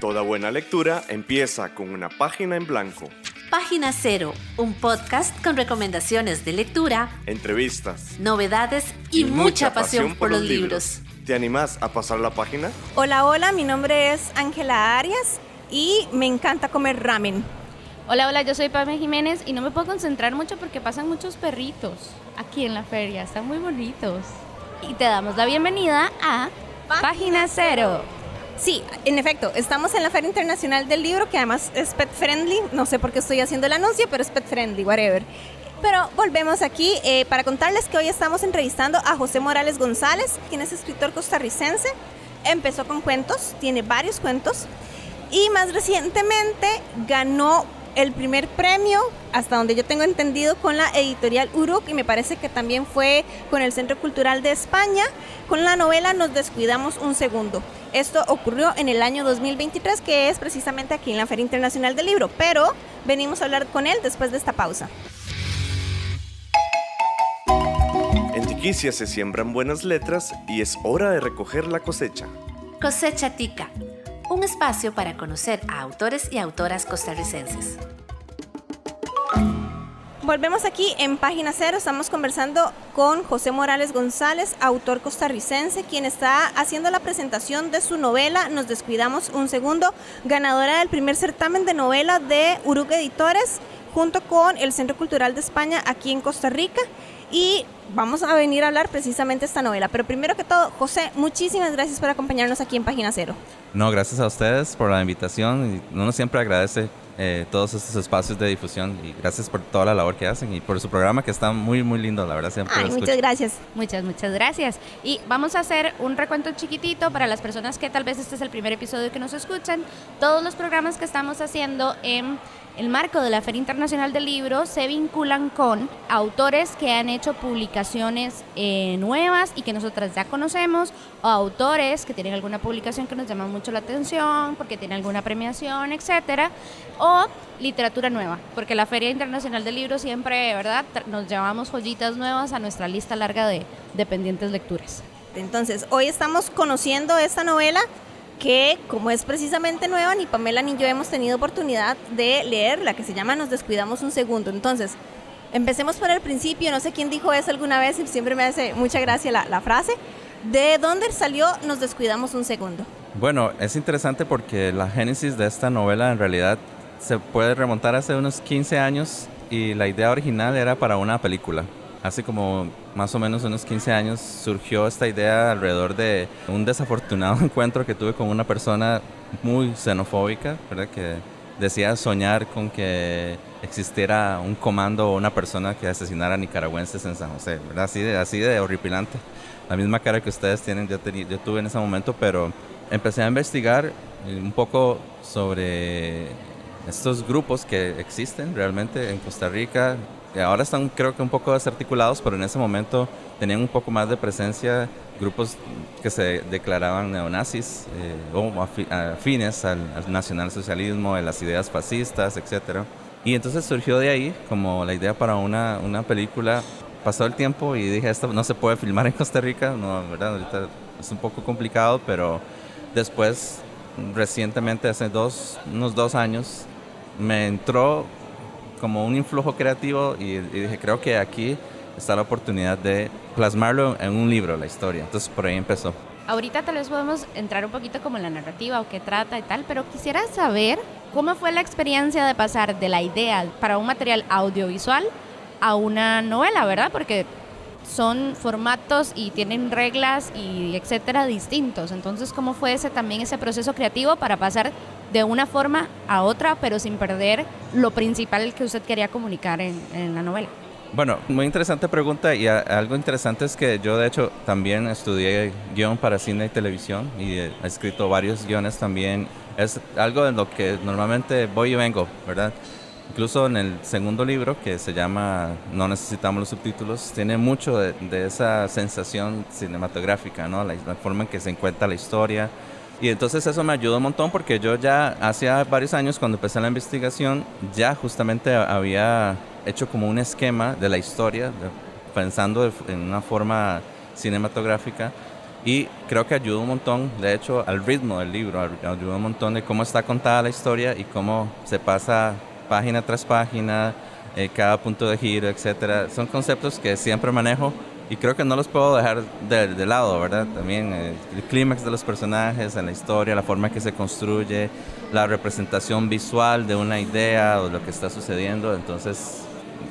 Toda buena lectura empieza con una página en blanco. Página Cero, un podcast con recomendaciones de lectura, entrevistas, novedades y, mucha, pasión, por los libros. ¿Te animás a pasar la página? Hola, hola, mi nombre es Ángela Arias y me encanta comer ramen. Hola, hola, yo soy Pame Jiménez y no me puedo concentrar mucho porque pasan muchos perritos aquí en la feria, están muy bonitos. Y te damos la bienvenida a Página Cero. Sí, en efecto, estamos en la Feria Internacional del Libro, que además es pet friendly. No sé por qué estoy haciendo el anuncio, pero es pet friendly, whatever. Pero volvemos aquí eh, para contarles que hoy estamos entrevistando a José Morales González, quien es escritor costarricense. Empezó con cuentos, tiene varios cuentos y más recientemente ganó el primer premio, hasta donde yo tengo entendido, con la editorial Uruk y me parece que también fue con el Centro Cultural de España, con la novela Nos descuidamos un segundo. Esto ocurrió en el año 2023, que es precisamente aquí en la Feria Internacional del Libro, pero venimos a hablar con él después de esta pausa. En Tiquicia se siembran buenas letras y es hora de recoger la cosecha. Cosecha Tica un espacio para conocer a autores y autoras costarricenses. Volvemos aquí en Página Cero, estamos conversando con José Morales González, autor costarricense, quien está haciendo la presentación de su novela Nos descuidamos un segundo, ganadora del primer certamen de novela de Uruk Editores, junto con el Centro Cultural de España aquí en Costa Rica. Y vamos a venir a hablar precisamente esta novela. Pero primero que todo, José, muchísimas gracias por acompañarnos aquí en Página Cero. No, gracias a ustedes por la invitación. Uno siempre agradece eh, todos estos espacios de difusión y gracias por toda la labor que hacen y por su programa que está muy, muy lindo, la verdad. Siempre Ay, muchas gracias. Muchas, muchas gracias. Y vamos a hacer un recuento chiquitito para las personas que tal vez este es el primer episodio que nos escuchan. Todos los programas que estamos haciendo en el marco de la Feria Internacional del Libro se vinculan con autores que han hecho publicaciones eh, nuevas y que nosotras ya conocemos, o autores que tienen alguna publicación que nos llama mucho la atención, porque tienen alguna premiación, etcétera, o literatura nueva, porque la Feria Internacional del Libro siempre, ¿verdad?, nos llevamos joyitas nuevas a nuestra lista larga de, de pendientes lecturas. Entonces, hoy estamos conociendo esta novela que como es precisamente nueva, ni Pamela ni yo hemos tenido oportunidad de leerla, que se llama Nos descuidamos un segundo. Entonces, empecemos por el principio, no sé quién dijo eso alguna vez y siempre me hace mucha gracia la, la frase. ¿De dónde salió Nos descuidamos un segundo? Bueno, es interesante porque la génesis de esta novela en realidad se puede remontar hace unos 15 años y la idea original era para una película hace como más o menos unos 15 años surgió esta idea alrededor de un desafortunado encuentro que tuve con una persona muy xenofóbica, ¿verdad? Que decía soñar con que existiera un comando o una persona que asesinara a nicaragüenses en San José, ¿verdad? Así de, así de horripilante. La misma cara que ustedes tienen, yo, yo tuve en ese momento, pero empecé a investigar un poco sobre estos grupos que existen realmente en Costa Rica, ahora están creo que un poco desarticulados, pero en ese momento tenían un poco más de presencia grupos que se declaraban neonazis eh, o afines al, nacionalsocialismo, a las ideas fascistas, etc. Y entonces surgió de ahí como la idea para una, una película. Pasó el tiempo y dije, esto no se puede filmar en Costa Rica, no, ¿verdad? Ahorita es un poco complicado, pero después, recientemente, hace dos, unos dos años, me entró como un influjo creativo y, dije, creo que aquí está la oportunidad de plasmarlo en un libro, la historia. Entonces por ahí empezó. Ahorita tal vez podemos entrar un poquito como en la narrativa o qué trata y tal, pero quisiera saber cómo fue la experiencia de pasar de la idea para un material audiovisual a una novela, ¿verdad? Porque son formatos y tienen reglas y etcétera distintos. Entonces, ¿cómo fue ese también ese proceso creativo para pasar de una forma a otra, pero sin perder lo principal que usted quería comunicar en, la novela? Bueno, muy interesante pregunta y algo interesante es que yo de hecho también estudié guion para cine y televisión y he escrito varios guiones también. Es algo en lo que normalmente voy y vengo, ¿verdad? Incluso en el segundo libro, que se llama No necesitamos los subtítulos, tiene mucho de, esa sensación cinematográfica, ¿no? La, forma en que se encuentra la historia. Y entonces eso me ayudó un montón porque yo ya hace varios años cuando empecé la investigación, ya justamente había hecho como un esquema de la historia, pensando en una forma cinematográfica Y creo que ayuda un montón, de hecho, al ritmo del libro, ayuda un montón de cómo está contada la historia y cómo se pasa página tras página, eh, cada punto de giro, etcétera. Son conceptos que siempre manejo y creo que no los puedo dejar de, lado, ¿verdad? También eh, el clímax de los personajes, en la historia, la forma que se construye, la representación visual de una idea o lo que está sucediendo. Entonces,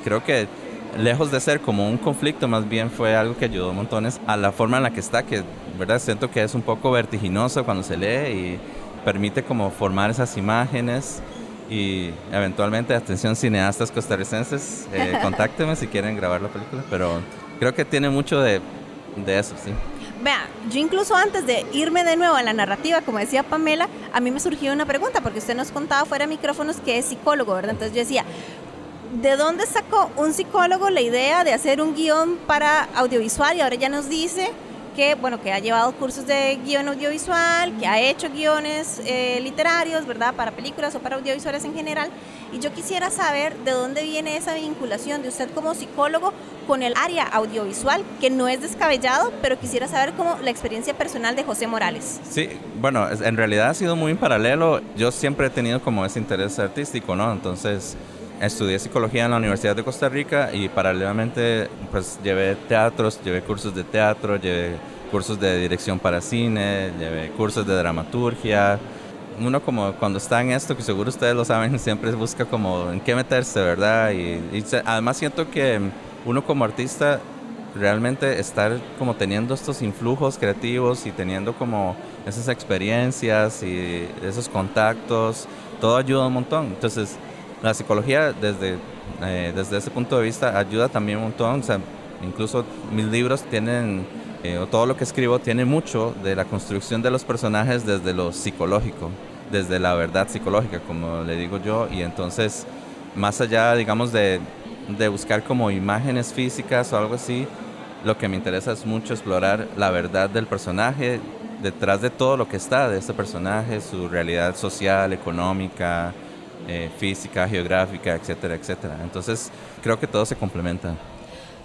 creo que lejos de ser como un conflicto, más bien fue algo que ayudó montones a la forma en la que está, que, ¿verdad? Siento que es un poco vertiginoso cuando se lee y permite como formar esas imágenes y eventualmente, atención cineastas costarricenses, eh, contáctenme si quieren grabar la película, pero creo que tiene mucho de, de eso, sí. Vea, yo incluso antes de irme de nuevo a la narrativa, como decía Pamela, a mí me surgió una pregunta, porque usted nos contaba fuera de micrófonos que es psicólogo, ¿verdad? Entonces yo decía, ¿de dónde sacó un psicólogo la idea de hacer un guion para audiovisual? Y ahora ya nos dice que, bueno, que ha llevado cursos de guion audiovisual, que ha hecho guiones eh, literarios, ¿verdad? Para películas o para audiovisuales en general. Y yo quisiera saber de dónde viene esa vinculación de usted como psicólogo con el área audiovisual, que no es descabellado, pero quisiera saber cómo la experiencia personal de José Morales. Sí, bueno, en realidad ha sido muy en paralelo. Yo siempre he tenido como ese interés artístico, ¿no? Entonces estudié psicología en la Universidad de Costa Rica y paralelamente pues llevé teatros, llevé cursos de teatro, llevé cursos de dirección para cine, llevé cursos de dramaturgia. Uno como cuando está en esto, que seguro ustedes lo saben, siempre busca como en qué meterse, ¿verdad? Y, además siento que uno como artista realmente estar como teniendo estos influjos creativos y teniendo como esas experiencias y esos contactos, todo ayuda un montón. Entonces, la psicología desde, eh, desde ese punto de vista ayuda también un montón. O sea, incluso mis libros tienen, eh, o todo lo que escribo tiene mucho de la construcción de los personajes desde lo psicológico, desde la verdad psicológica, como le digo yo. Y entonces, más allá, digamos, de, de buscar como imágenes físicas o algo así, lo que me interesa es mucho explorar la verdad del personaje, detrás de todo lo que está de ese personaje, su realidad social, económica, eh, física, geográfica, etcétera, etcétera. Entonces, creo que todo se complementa.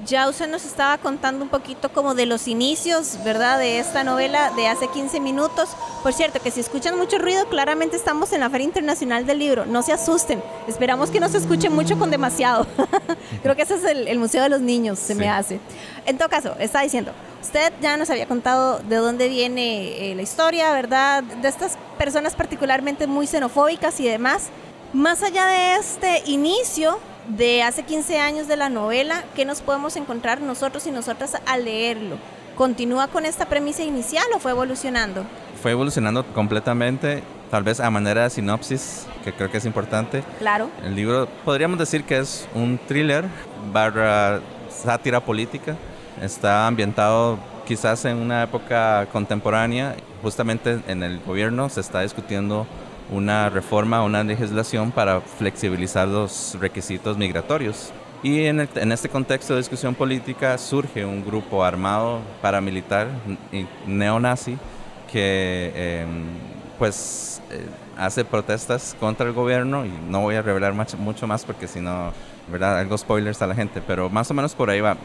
Ya usted nos estaba contando un poquito como de los inicios, ¿verdad? De esta novela de hace 15 minutos. Por cierto, que si escuchan mucho ruido, claramente estamos en la Feria Internacional del Libro. No se asusten. Esperamos que no se escuche mucho con demasiado. Creo que ese es el, Museo de los Niños, se me hace. En todo caso, está diciendo, usted ya nos había contado de dónde viene eh, la historia, ¿verdad? De estas personas particularmente muy xenofóbicas y demás. Más allá de este inicio de hace 15 años de la novela, ¿qué nos podemos encontrar nosotros y nosotras al leerlo? ¿Continúa con esta premisa inicial o fue evolucionando? Fue evolucionando completamente, tal vez a manera de sinopsis, que creo que es importante. Claro. El libro podríamos decir que es un thriller barra sátira política. Está ambientado quizás en una época contemporánea, justamente en el gobierno se está discutiendo una reforma, una legislación para flexibilizar los requisitos migratorios. Y en, este contexto de discusión política surge un grupo armado paramilitar neonazi que em, pues eh, hace protestas contra el gobierno y no voy a revelar mucho más porque si no, ¿verdad? Algo spoilers a la gente, pero más o menos por ahí va.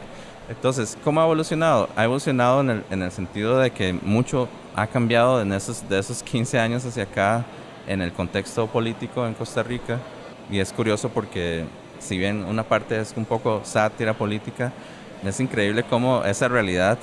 Entonces, ¿cómo ha evolucionado? Ha evolucionado en el, en el sentido de que mucho ha cambiado en esos, de esos 15 años hacia acá en el contexto político en Costa Rica y es curioso porque si bien una parte es un poco sátira política, es increíble cómo esa realidad,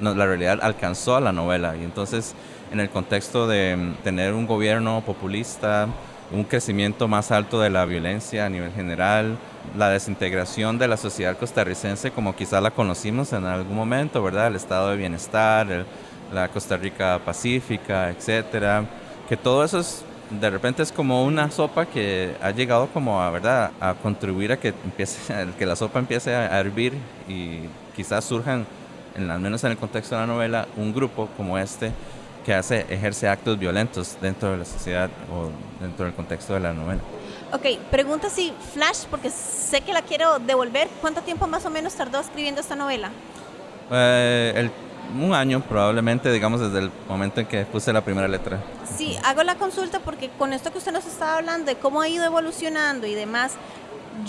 la realidad alcanzó a la novela y entonces en el contexto de mm, tener un gobierno populista, un crecimiento más alto de la violencia a nivel general, la desintegración de la sociedad costarricense como quizá la conocimos en algún momento, ¿verdad? El estado de bienestar, la Costa Rica pacífica, etcétera, que todo eso es de repente es como una sopa que ha llegado como a, ¿verdad? a contribuir a que, empiece, que la sopa empiece a hervir y quizás surjan, en, al menos en el contexto de la novela, un grupo como este que hace, ejerce actos violentos dentro de la sociedad o dentro del contexto de la novela. Ok, pregunta si Flash, porque sé que la quiero devolver, ¿cuánto tiempo más o menos tardó escribiendo esta novela? Eh, el un año probablemente, digamos, desde el momento en que puse la primera letra. Sí, hago la consulta porque con esto que usted nos estaba hablando de cómo ha ido evolucionando y demás,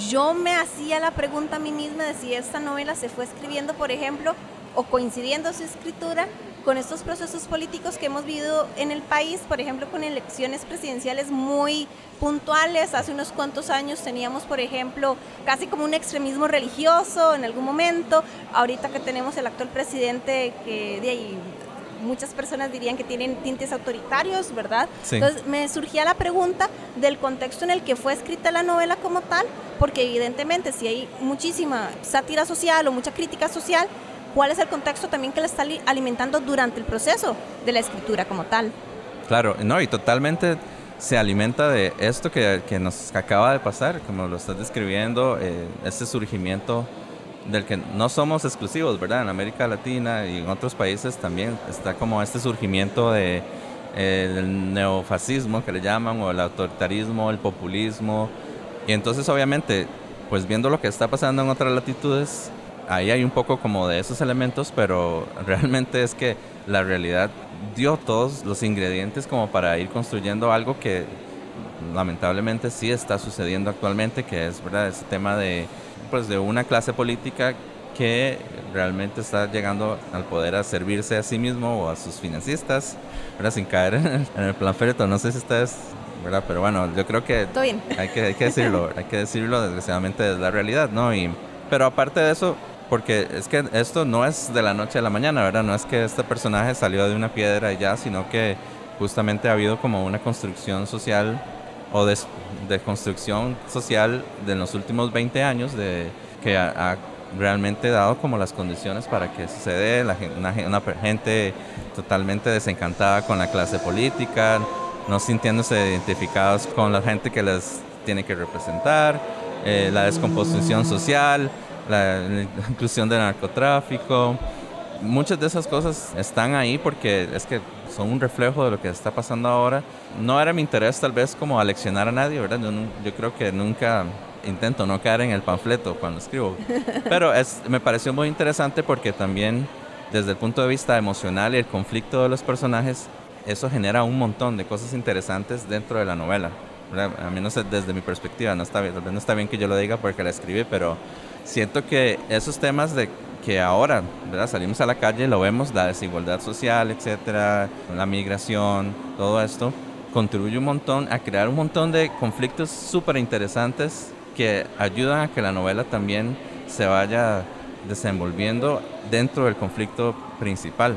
yo me hacía la pregunta a mí misma de si esta novela se fue escribiendo, por ejemplo, o coincidiendo su escritura con estos procesos políticos que hemos vivido en el país, por ejemplo, con elecciones presidenciales muy puntuales. Hace unos cuantos años teníamos, por ejemplo, casi como un extremismo religioso en algún momento. Ahorita que tenemos el actual presidente que de ahí muchas personas dirían que tienen tintes autoritarios, ¿verdad? Entonces me surgía la pregunta del contexto en el que fue escrita la novela como tal, porque evidentemente si hay muchísima sátira social o mucha crítica social, cuál es el contexto también que le está alimentando durante el proceso de la escritura como tal. Claro, no, y totalmente se alimenta de esto que, que nos acaba de pasar, como lo estás describiendo, eh, este surgimiento del que no somos exclusivos, ¿verdad? En América Latina y en otros países también está como este surgimiento de eh, neofascismo que le llaman, o el autoritarismo, el populismo. Y entonces obviamente, pues viendo lo que está pasando en otras latitudes, ahí hay un poco como de esos elementos, pero realmente es que la realidad dio todos los ingredientes como para ir construyendo algo que lamentablemente sí está sucediendo actualmente, que es verdad ese tema de pues de una clase política que realmente está llegando al poder a servirse a sí mismo o a sus financistas, ¿verdad? sin caer en el, plan Fereto. No sé si ustedes, ¿verdad? pero bueno, yo creo que, Hay, que hay que decirlo, hay que decirlo desgraciadamente es la realidad, ¿no? Y, pero aparte de eso, porque es que esto no es de la noche a la mañana, ¿verdad? No es que este personaje salió de una piedra y ya, sino que justamente ha habido como una construcción social o de, de social de los últimos 20 años de, que ha, realmente dado como las condiciones para que sucede la, una, una gente totalmente desencantada con la clase política, no sintiéndose identificados con la gente que les tiene que representar, eh, la descomposición social, la, inclusión del narcotráfico. Muchas de esas cosas están ahí porque es que son un reflejo de lo que está pasando ahora. No era mi interés tal vez como aleccionar a nadie, ¿verdad? Yo, yo creo que nunca intento no caer en el panfleto cuando escribo. Pero es, me pareció muy interesante porque también desde el punto de vista emocional y el conflicto de los personajes, eso genera un montón de cosas interesantes dentro de la novela. A mí no sé, desde mi perspectiva, no está, bien, no está bien que yo lo diga porque la escribí, pero siento que esos temas de que ahora ¿verdad? salimos a la calle, lo vemos, la desigualdad social, etcétera, la migración, todo esto, contribuye un montón a crear un montón de conflictos súper interesantes que ayudan a que la novela también se vaya desenvolviendo dentro del conflicto principal.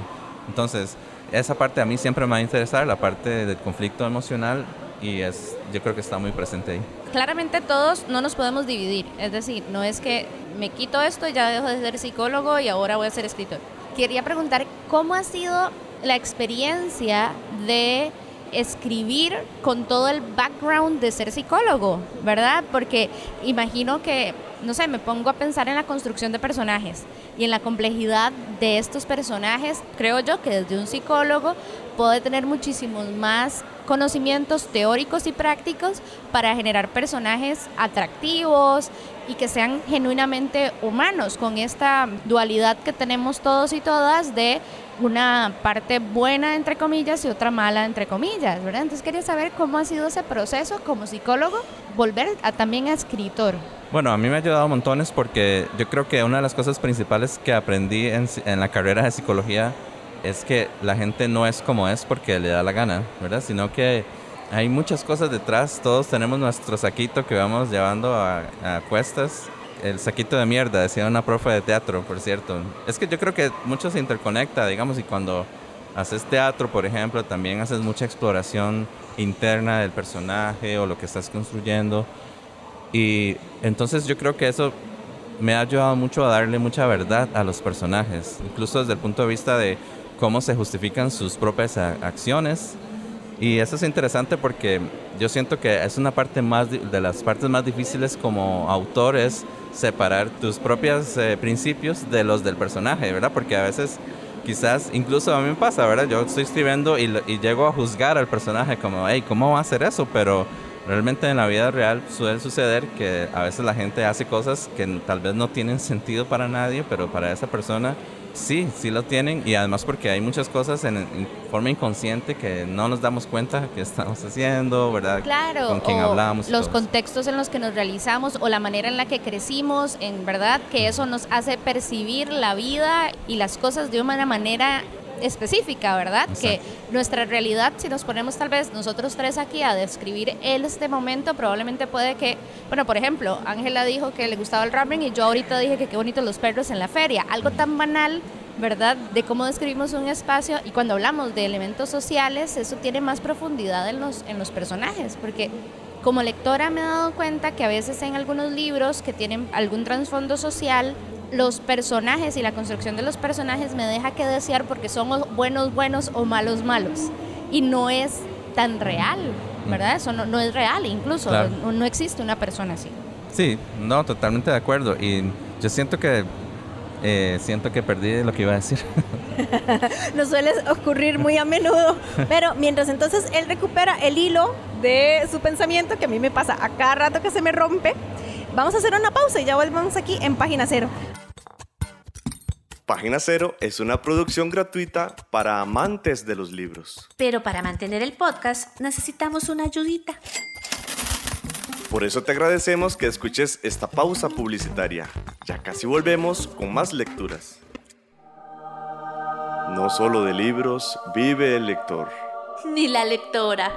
Entonces, esa parte a mí siempre me va a interesar, la parte del conflicto emocional, y es, yo creo que está muy presente ahí. Claramente todos no nos podemos dividir, es decir, no es que me quito esto y ya dejo de ser psicólogo y ahora voy a ser escritor. Quería preguntar cómo ha sido la experiencia de escribir con todo el background de ser psicólogo, ¿verdad? Porque imagino que, no sé, me pongo a pensar en la construcción de personajes y en la complejidad de estos personajes. Creo yo que desde un psicólogo puede tener muchísimos más conocimientos teóricos y prácticos para generar personajes atractivos y que sean genuinamente humanos, con esta dualidad que tenemos todos y todas de una parte buena, entre comillas, y otra mala, entre comillas, ¿verdad? Entonces quería saber cómo ha sido ese proceso como psicólogo, volver a, también a escritor. Bueno, a mí me ha ayudado montones porque yo creo que una de las cosas principales que aprendí en, en la carrera de psicología es que la gente no es como es porque le da la gana, ¿verdad? Sino que hay muchas cosas detrás. Todos tenemos nuestro saquito que vamos llevando a, a cuestas. El saquito de mierda, decía una profe de teatro, por cierto. Es que yo creo que mucho se interconecta, digamos, y cuando haces teatro, por ejemplo, también haces mucha exploración interna del personaje o lo que estás construyendo. Y entonces yo creo que eso me ha ayudado mucho a darle mucha verdad a los personajes, incluso desde el punto de vista de cómo se justifican sus propias acciones. Y eso es interesante porque yo siento que es una parte más de las partes más difíciles como autor es separar tus propios eh, principios de los del personaje, ¿verdad? Porque a veces quizás, incluso a mí me pasa, ¿verdad? Yo estoy escribiendo y, y llego a juzgar al personaje como, hey, ¿cómo va a hacer eso? Pero realmente en la vida real suele suceder que a veces la gente hace cosas que tal vez no tienen sentido para nadie, pero para esa persona Sí, sí lo tienen y además porque hay muchas cosas en, forma inconsciente que no nos damos cuenta que estamos haciendo, ¿verdad? Claro, con quién hablamos. Los contextos en los que nos realizamos o la manera en la que crecimos, en verdad que eso nos hace percibir la vida y las cosas de una manera específica, ¿verdad? Exacto. Que nuestra realidad, si nos ponemos tal vez nosotros tres aquí a describir este momento, probablemente puede que, bueno, por ejemplo, Ángela dijo que le gustaba el ramen y yo ahorita dije que qué bonitos los perros en la feria. Algo tan banal, ¿verdad? De cómo describimos un espacio y cuando hablamos de elementos sociales, eso tiene más profundidad en los, en los personajes, porque como lectora me he dado cuenta que a veces en algunos libros que tienen algún trasfondo social, los personajes y la construcción de los personajes me deja que desear porque son buenos buenos o malos malos. Y no es tan real, ¿verdad? Eso no, no es real, incluso Claro. no, no existe una persona así. Sí, no, totalmente de acuerdo. Y yo siento que eh, siento que perdí lo que iba a decir. Nos suele ocurrir muy a menudo. Pero mientras entonces él recupera el hilo de su pensamiento, que a mí me pasa a cada rato que se me rompe, vamos a hacer una pausa y ya volvemos aquí en página cero. Página Cero es una producción gratuita para amantes de los libros. Pero para mantener el podcast necesitamos una ayudita. Por eso te agradecemos que escuches esta pausa publicitaria. Ya casi volvemos con más lecturas. No solo de libros vive el lector. Ni la lectora.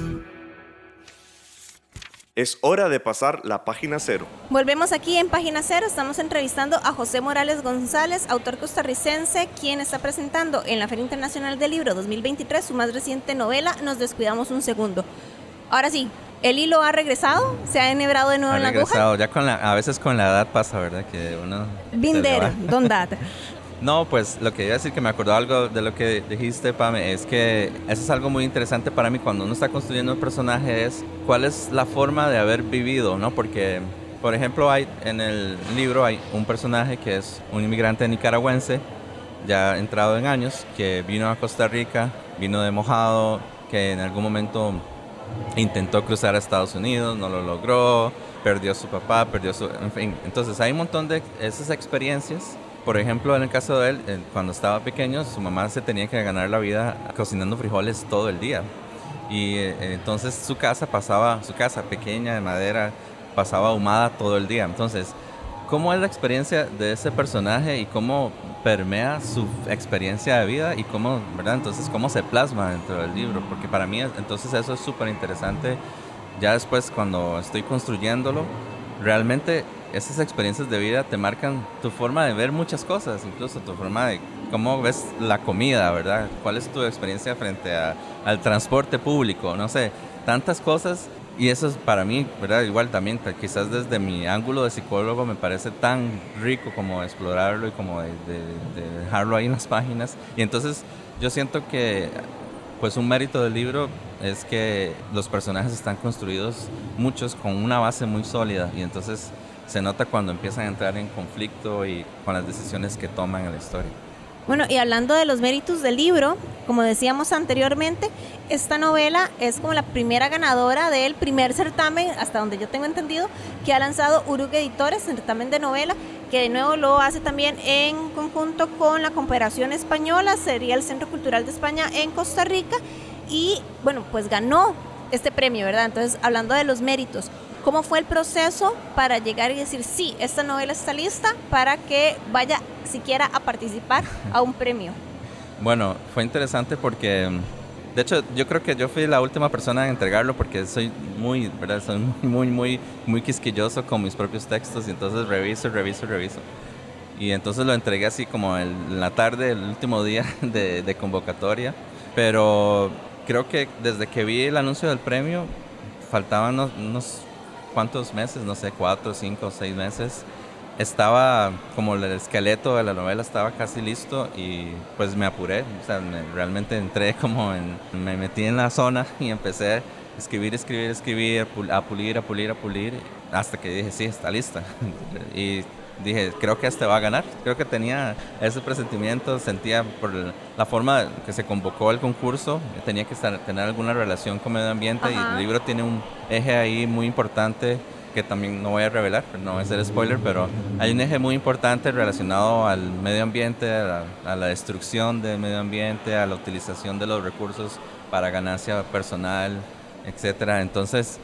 Es hora de pasar la página cero. Volvemos aquí en página cero. Estamos entrevistando a José Morales González, autor costarricense, quien está presentando en la Feria Internacional del Libro 2023 su más reciente novela, Nos descuidamos un segundo. Ahora sí, el hilo ha regresado, se ha enhebrado de nuevo Ha en la aguja. regresado. Ya con la, a veces con la edad pasa, ¿verdad? Que uno. Binder, don that. No, pues lo que iba a decir que me acordó algo de lo que dijiste, Pame, es que eso es algo muy interesante para mí cuando uno está construyendo un personaje, es cuál es la forma de haber vivido, ¿no? Porque, por ejemplo, hay en el libro hay un personaje que es un inmigrante nicaragüense, ya entrado en años, que vino a Costa Rica, vino de mojado, que en algún momento intentó cruzar a Estados Unidos, no lo logró, perdió a su papá, perdió su... En fin, entonces hay un montón de esas experiencias. Por ejemplo, en el caso de él, eh, cuando estaba pequeño, su mamá se tenía que ganar la vida cocinando frijoles todo el día. Y eh, entonces su casa pasaba, su casa pequeña de madera, pasaba ahumada todo el día. Entonces, ¿cómo es la experiencia de ese personaje y cómo permea su experiencia de vida y cómo, ¿verdad? Entonces, cómo se plasma dentro del libro? Porque para mí, entonces eso es súper interesante. Ya después, cuando estoy construyéndolo, realmente esas experiencias de vida te marcan tu forma de ver muchas cosas, incluso tu forma de cómo ves la comida, ¿verdad? ¿Cuál es tu experiencia frente al transporte público? No sé, tantas cosas. Y eso es para mí, ¿verdad? Igual también, quizás desde mi ángulo de psicólogo me parece tan rico como explorarlo y como de, de- de dejarlo ahí en las páginas. Y entonces yo siento que pues un mérito del libro es que los personajes están construidos muchos con una base muy sólida y entonces se nota cuando empiezan a entrar en conflicto y con las decisiones que toman en la historia. Bueno, y hablando de los méritos del libro, como decíamos anteriormente, esta novela es como la primera ganadora del primer certamen, hasta donde yo tengo entendido, que ha lanzado Urug Editores, certamen de novela, que de nuevo lo hace también en conjunto con la Cooperación Española, sería el Centro Cultural de España en Costa Rica, y bueno, pues ganó este premio, ¿verdad? Entonces, hablando de los méritos, ¿cómo fue el proceso para llegar y decir, sí, esta novela está lista para que vaya siquiera a participar a un premio? Bueno, fue interesante porque, mm, de hecho, yo creo que yo fui la última persona en entregarlo porque soy muy, ¿verdad? Soy muy, muy, muy, quisquilloso con mis propios textos y entonces reviso, reviso, reviso. Y entonces lo entregué así como en la tarde, el último día de, de convocatoria. Pero creo que desde que vi el anuncio del premio, faltaban unos, unos cuantos meses, no sé, cuatro, cinco, seis meses. Estaba como el esqueleto de la novela estaba casi listo y pues me apuré, o sea, me- realmente entré como en, me metí en la zona y empecé a escribir, escribir, escribir, a pulir, a pulir, a pulir, hasta que dije, sí, está lista. y dije, creo que este va a ganar. Creo que tenía ese presentimiento, sentía por la forma que se convocó el concurso, tenía que estar, tener alguna relación con medio ambiente y el libro tiene un eje ahí muy importante que también no voy a revelar, no voy a hacer spoiler, pero hay un eje muy importante relacionado al medio ambiente, a la, destrucción del medio ambiente, a la utilización de los recursos para ganancia personal, etcétera. Entonces,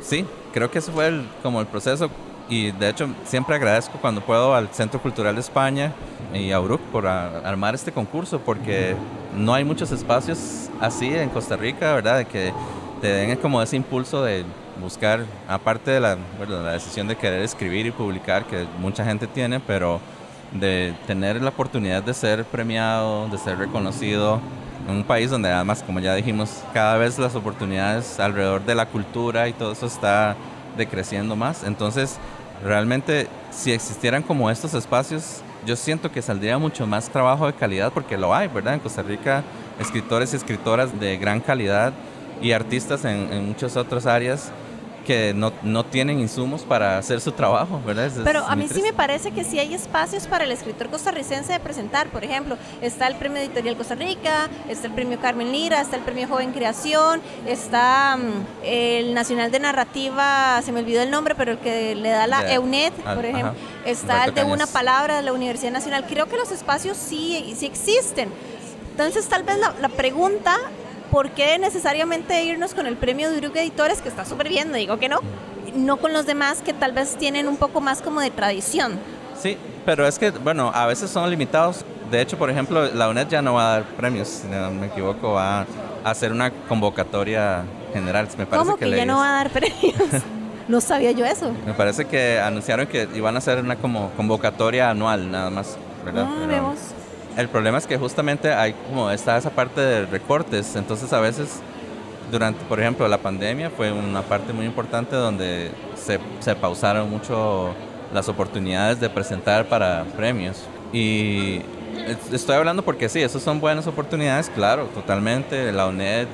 sí, creo que ese fue el, como el proceso y de hecho siempre agradezco cuando puedo al Centro Cultural de España y a URUC por armar este concurso porque no hay muchos espacios así en Costa Rica, ¿verdad? De que te den como ese impulso de buscar, aparte de la, la decisión de querer escribir y publicar que mucha gente tiene, pero de tener la oportunidad de ser premiado, de ser reconocido en un país donde además, como ya dijimos, cada vez las oportunidades alrededor de la cultura y todo eso está decreciendo más. Entonces, realmente, si existieran como estos espacios, yo siento que saldría mucho más trabajo de calidad, porque lo hay, ¿verdad? En Costa Rica, escritores y escritoras de gran calidad y artistas en, en muchas otras áreas que no, no, tienen insumos para hacer su trabajo, ¿verdad? Pero a mí sí me parece que sí hay espacios para el escritor costarricense de presentar. Por ejemplo, está el Premio Editorial Costa Rica, está el Premio Carmen Lira, está el Premio Joven Creación, está mm, el Nacional de Narrativa, se me olvidó el nombre, pero el que le da la EUNET, ah, por ejemplo. Está el de Una Palabra de la Universidad Nacional. Creo que los espacios sí, sí existen. Entonces, tal vez la, la pregunta ¿por qué necesariamente irnos con el premio de Uruk Editores, que está súper bien, no digo que no, no con los demás que tal vez tienen un poco más como de tradición? Sí, pero es que, bueno, a veces son limitados. De hecho, por ejemplo, la UNED ya no va a dar premios, si no me equivoco, va a hacer una convocatoria general. Me parece ¿Cómo que, ya no va a dar premios? no sabía yo eso. Me parece que anunciaron que iban a hacer una como convocatoria anual, nada más. ¿verdad? Ah, vemos. El problema es que justamente hay como está esa parte de recortes, entonces a veces durante, por ejemplo, la pandemia fue una parte muy importante donde se, se pausaron mucho las oportunidades de presentar para premios. Y estoy hablando porque sí, esas son buenas oportunidades, claro, totalmente. La UNED,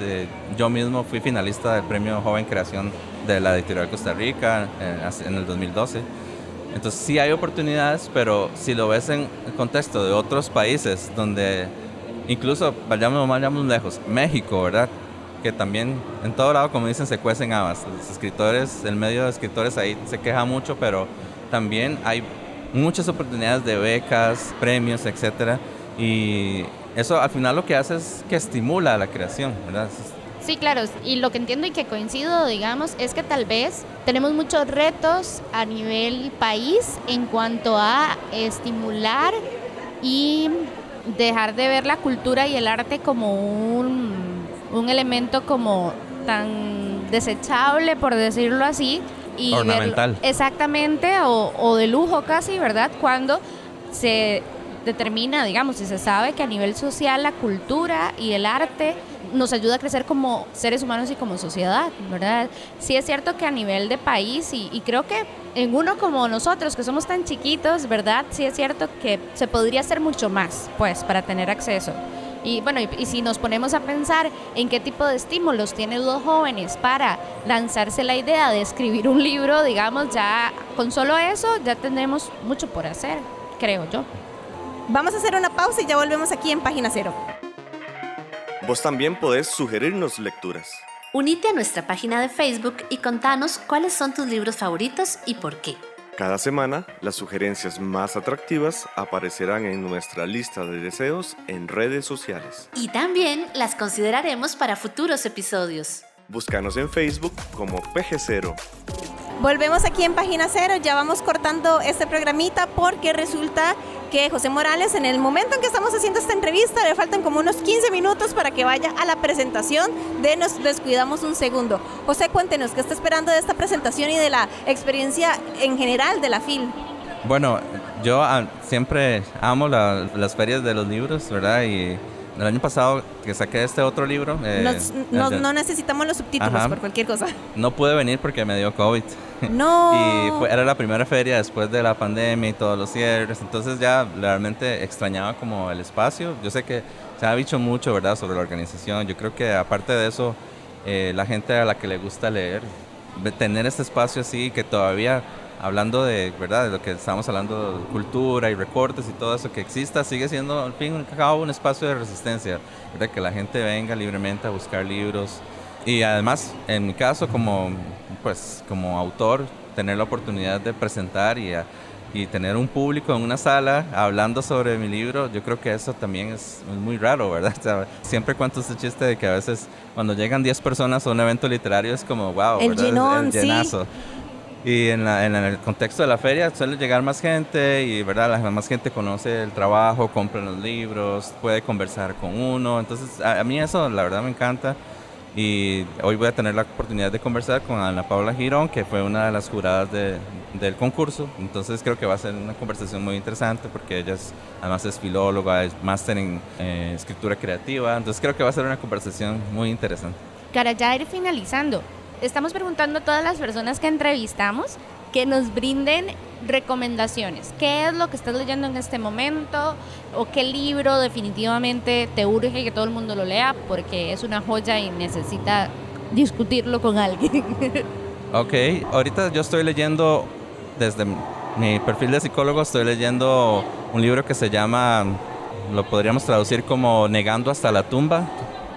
yo mismo fui finalista del premio Joven Creación de la Editorial Costa Rica eh, en el 2012. Entonces sí hay oportunidades, pero si lo ves en el contexto de otros países donde incluso vayamos, vayamos lejos, México, ¿verdad? Que también en todo lado, como dicen, se cuecen habas. Los escritores, el medio de escritores ahí se queja mucho, pero también hay muchas oportunidades de becas, premios, etcétera. Y eso al final lo que hace es que estimula la creación, ¿verdad? Sí, claro, y lo que entiendo y que coincido, digamos, es que tal vez tenemos muchos retos a nivel país en cuanto a estimular y dejar de ver la cultura y el arte como un, un elemento como tan desechable, por decirlo así. Y Ornamental. exactamente, o, o de lujo casi, ¿verdad? Cuando se determina, digamos, y se sabe que a nivel social la cultura y el arte nos ayuda a crecer como seres humanos y como sociedad, ¿verdad? Sí es cierto que a nivel de país y, creo que en uno como nosotros, que somos tan chiquitos, ¿verdad? Sí es cierto que se podría hacer mucho más, pues, para tener acceso. Y bueno, y, si nos ponemos a pensar en qué tipo de estímulos tienen dos jóvenes para lanzarse la idea de escribir un libro, digamos, ya con solo eso ya tendremos mucho por hacer, creo yo. Vamos a hacer una pausa y ya volvemos aquí en Página Cero. Vos también podés sugerirnos lecturas. Unite a nuestra página de Facebook y contanos cuáles son tus libros favoritos y por qué. Cada semana, las sugerencias más atractivas aparecerán en nuestra lista de deseos en redes sociales. Y también las consideraremos para futuros episodios. Búscanos en Facebook como PG0. Volvemos aquí en Página Cero, ya vamos cortando este programita porque resulta que José Morales, en el momento en que estamos haciendo esta entrevista, le faltan como unos 15 minutos para que vaya a la presentación de Nos Descuidamos un Segundo. José, cuéntenos, ¿qué está esperando de esta presentación y de la experiencia en general de la FIL? Bueno, yo ah, siempre amo las ferias de los libros, ¿verdad? Y el año pasado que saqué este otro libro... Eh, no necesitamos los subtítulos por cualquier cosa. No pude venir porque me dio COVID. No. y era la primera feria después de la pandemia y todos los cierres. Entonces ya realmente extrañaba como el espacio. Yo sé que se ha dicho mucho, ¿verdad?, sobre la organización. Yo creo que aparte de eso, eh, la gente a la que le gusta leer, tener este espacio así que todavía hablando de, ¿verdad? De lo que estamos hablando, cultura y recortes y todo eso que exista, sigue siendo al fin y al cabo un espacio de resistencia, ¿verdad? Que la gente venga libremente a buscar libros. Y además, en mi caso, como, pues, como autor, tener la oportunidad de presentar y, y tener un público en una sala hablando sobre mi libro, yo creo que eso también es muy raro, ¿verdad? siempre cuento este chiste de que a veces cuando llegan 10 personas a un evento literario es como, wow, el ¿verdad? el llenazo. Y en, el contexto de la feria suele llegar más gente y verdad la más gente conoce el trabajo, compra los libros, puede conversar con uno. Entonces a, mí eso la verdad me encanta. Y hoy voy a tener la oportunidad de conversar con Ana Paula Girón, que fue una de las juradas del concurso. Entonces creo que va a ser una conversación muy interesante porque ella es, además es filóloga, es máster en eh, escritura creativa. Entonces creo que va a ser una conversación muy interesante. Para ya ir finalizando, estamos preguntando a todas las personas que entrevistamos que nos brinden recomendaciones. ¿Qué es lo que estás leyendo en este momento? ¿O qué libro definitivamente te urge que todo el mundo lo lea porque es una joya y necesita discutirlo con alguien? ok, ahorita yo estoy leyendo desde mi perfil de psicólogo, estoy leyendo un libro que se llama, lo podríamos traducir como Negando hasta la tumba,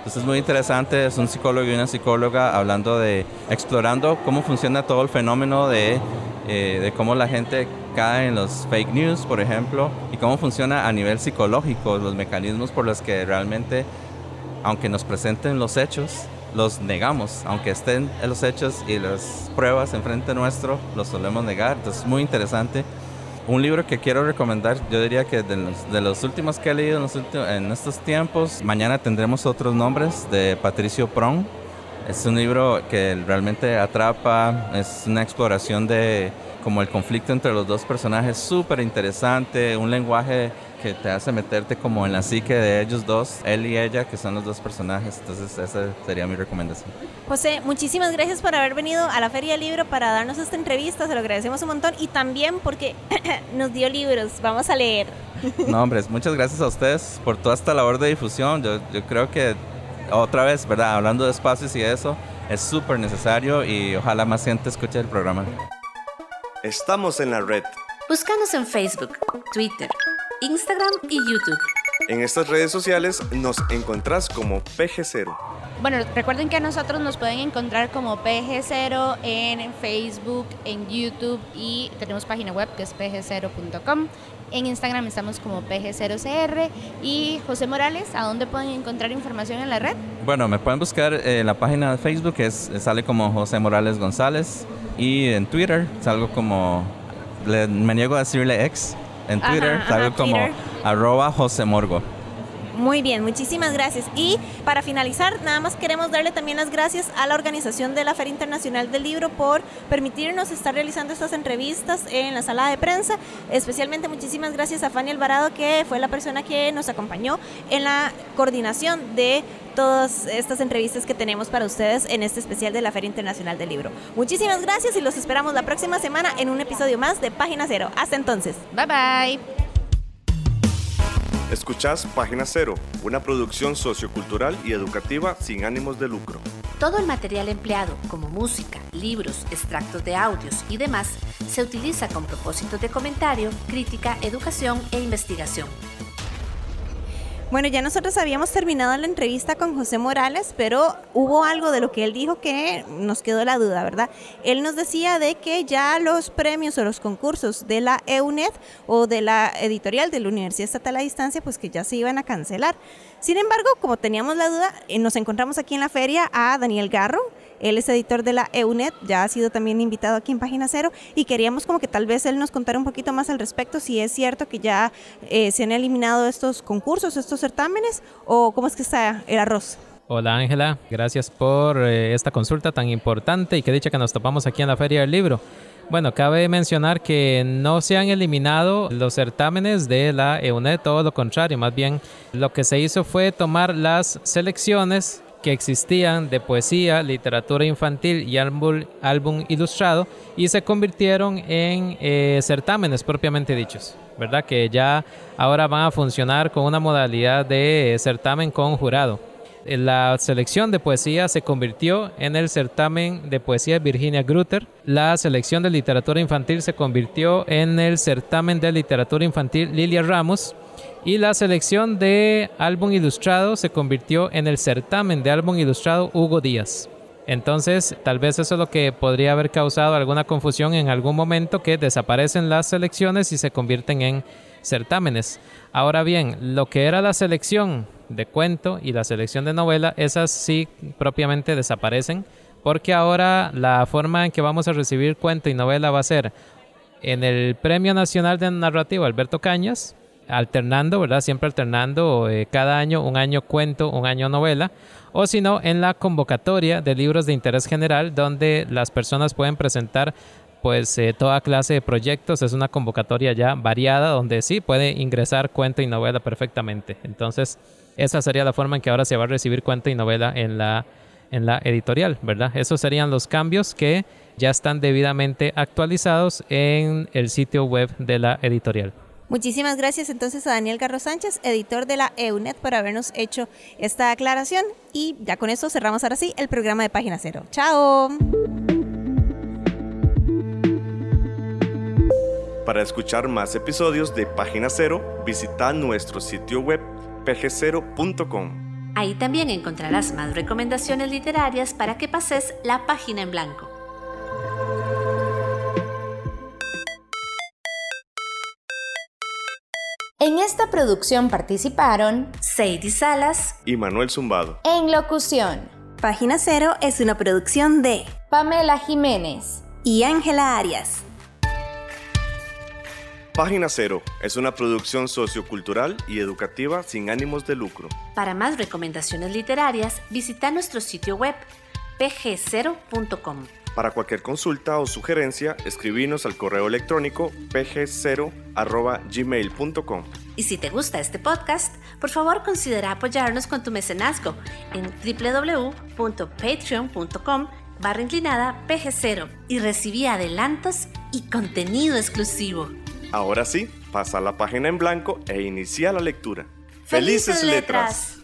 entonces es muy interesante, es un psicólogo y una psicóloga hablando de, explorando cómo funciona todo el fenómeno de, eh, de cómo la gente cae en los fake news, por ejemplo, y cómo funciona a nivel psicológico, los mecanismos por los que realmente, aunque nos presenten los hechos, los negamos, aunque estén los hechos y las pruebas enfrente nuestro, los solemos negar. Entonces es muy interesante un libro que quiero recomendar, yo diría que de los, de los últimos que he leído en, estos tiempos, mañana tendremos otros nombres de Patricio Prong. Es un libro que realmente atrapa, es una exploración de como el conflicto entre los dos personajes, súper interesante, un lenguaje que te hace meterte como en la psique de ellos dos, él y ella, que son los dos personajes. Entonces esa sería mi recomendación. José, muchísimas gracias por haber venido a la Feria del Libro para darnos esta entrevista, se lo agradecemos un montón y también porque nos dio libros, vamos a leer. No, hombres, muchas gracias a ustedes por toda esta labor de difusión. Yo, yo creo que otra vez, ¿verdad? Hablando de espacios y eso, es súper necesario y ojalá más gente escuche el programa. Estamos en la red. Búscanos en Facebook, Twitter, Instagram y YouTube. En estas redes sociales nos encontrás como PG0. Bueno, recuerden que a nosotros nos pueden encontrar como PG0 en Facebook, en YouTube y tenemos página web que es pg0.com. En Instagram estamos como PG0CR. Y José Morales, ¿a dónde pueden encontrar información en la red? Bueno, me pueden buscar en la página de Facebook, que es, sale como José Morales González. Y en Twitter salgo como, me niego a decirle ex, en Twitter, ajá, como arroba José Morgo. Muy bien, muchísimas gracias. Y para finalizar, nada más queremos darle también las gracias a la organización de la Feria Internacional del Libro por permitirnos estar realizando estas entrevistas en la sala de prensa. Especialmente muchísimas gracias a Fanny Alvarado, que fue la persona que nos acompañó en la coordinación de todas estas entrevistas que tenemos para ustedes en este especial de la Feria Internacional del Libro. Muchísimas gracias y los esperamos la próxima semana en un episodio más de Página Cero. Hasta entonces. Bye bye. Escuchás Página Cero, una producción sociocultural y educativa sin ánimos de lucro. Todo el material empleado, como música, libros, extractos de audios y demás, se utiliza con propósitos de comentario, crítica, educación e investigación. Bueno, ya nosotros habíamos terminado la entrevista con José Morales, pero hubo algo de lo que él dijo que nos quedó la duda, ¿verdad? Él nos decía de que ya los premios o los concursos de la EUNED o de la editorial de la Universidad Estatal a Distancia, pues que ya se iban a cancelar. Sin embargo, como teníamos la duda, eh, nos encontramos aquí en la feria a Daniel Garro, él es editor de la EUNET, ya ha sido también invitado aquí en Página Cero y queríamos como que tal vez él nos contara un poquito más al respecto, si es cierto que ya eh, se han eliminado estos concursos, estos certámenes o cómo es que está el arroz. Hola Ángela, gracias por eh, esta consulta tan importante y que dicha que nos topamos aquí en la Feria del Libro. Bueno, cabe mencionar que no se han eliminado los certámenes de la EUNET, todo lo contrario, más bien lo que se hizo fue tomar las selecciones que existían de poesía, literatura infantil y álbum, ilustrado y se convirtieron en eh, certámenes propiamente dichos, ¿verdad? Que ya ahora van a funcionar con una modalidad de certamen con jurado. La selección de poesía se convirtió en el certamen de poesía Virginia Grutter. La selección de literatura infantil se convirtió en el certamen de literatura infantil Lilia Ramos. Y la selección de álbum ilustrado se convirtió en el certamen de álbum ilustrado Hugo Díaz. Entonces, tal vez eso es lo que podría haber causado alguna confusión en algún momento, que desaparecen las selecciones y se convierten en certámenes. Ahora bien, lo que era la selección de cuento y la selección de novela, esas sí propiamente desaparecen, porque ahora la forma en que vamos a recibir cuento y novela va a ser en el Premio Nacional de Narrativa Alberto Cañas, alternando, ¿verdad? Siempre alternando eh, cada año, un año cuento, un año novela, o si no, en la convocatoria de libros de interés general, donde las personas pueden presentar pues eh, toda clase de proyectos. Es una convocatoria ya variada donde sí puede ingresar cuento y novela perfectamente. Entonces, esa sería la forma en que ahora se va a recibir cuento y novela en la, en la editorial, ¿verdad? Esos serían los cambios que ya están debidamente actualizados en el sitio web de la editorial. Muchísimas gracias entonces a Daniel Garro Sánchez, editor de la EUNET, por habernos hecho esta aclaración. Y ya con eso cerramos ahora sí el programa de Página Cero. ¡Chao! Para escuchar más episodios de Página Cero, visita nuestro sitio web pgcero.com. Ahí también encontrarás más recomendaciones literarias para que pases la página en blanco. Esta producción participaron Sadie Salas y Manuel Zumbado. En locución. Página Cero es una producción de Pamela Jiménez y Ángela Arias. Página Cero es una producción sociocultural y educativa sin ánimos de lucro. Para más recomendaciones literarias, visita nuestro sitio web pg0.com. Para cualquier consulta o sugerencia, escribinos al correo electrónico pg0.gmail.com. Y si te gusta este podcast, por favor considera apoyarnos con tu mecenazgo en www.patreon.com barra inclinada pg0 y recibí adelantos y contenido exclusivo. Ahora sí, pasa la página en blanco e inicia la lectura. ¡Felices letras!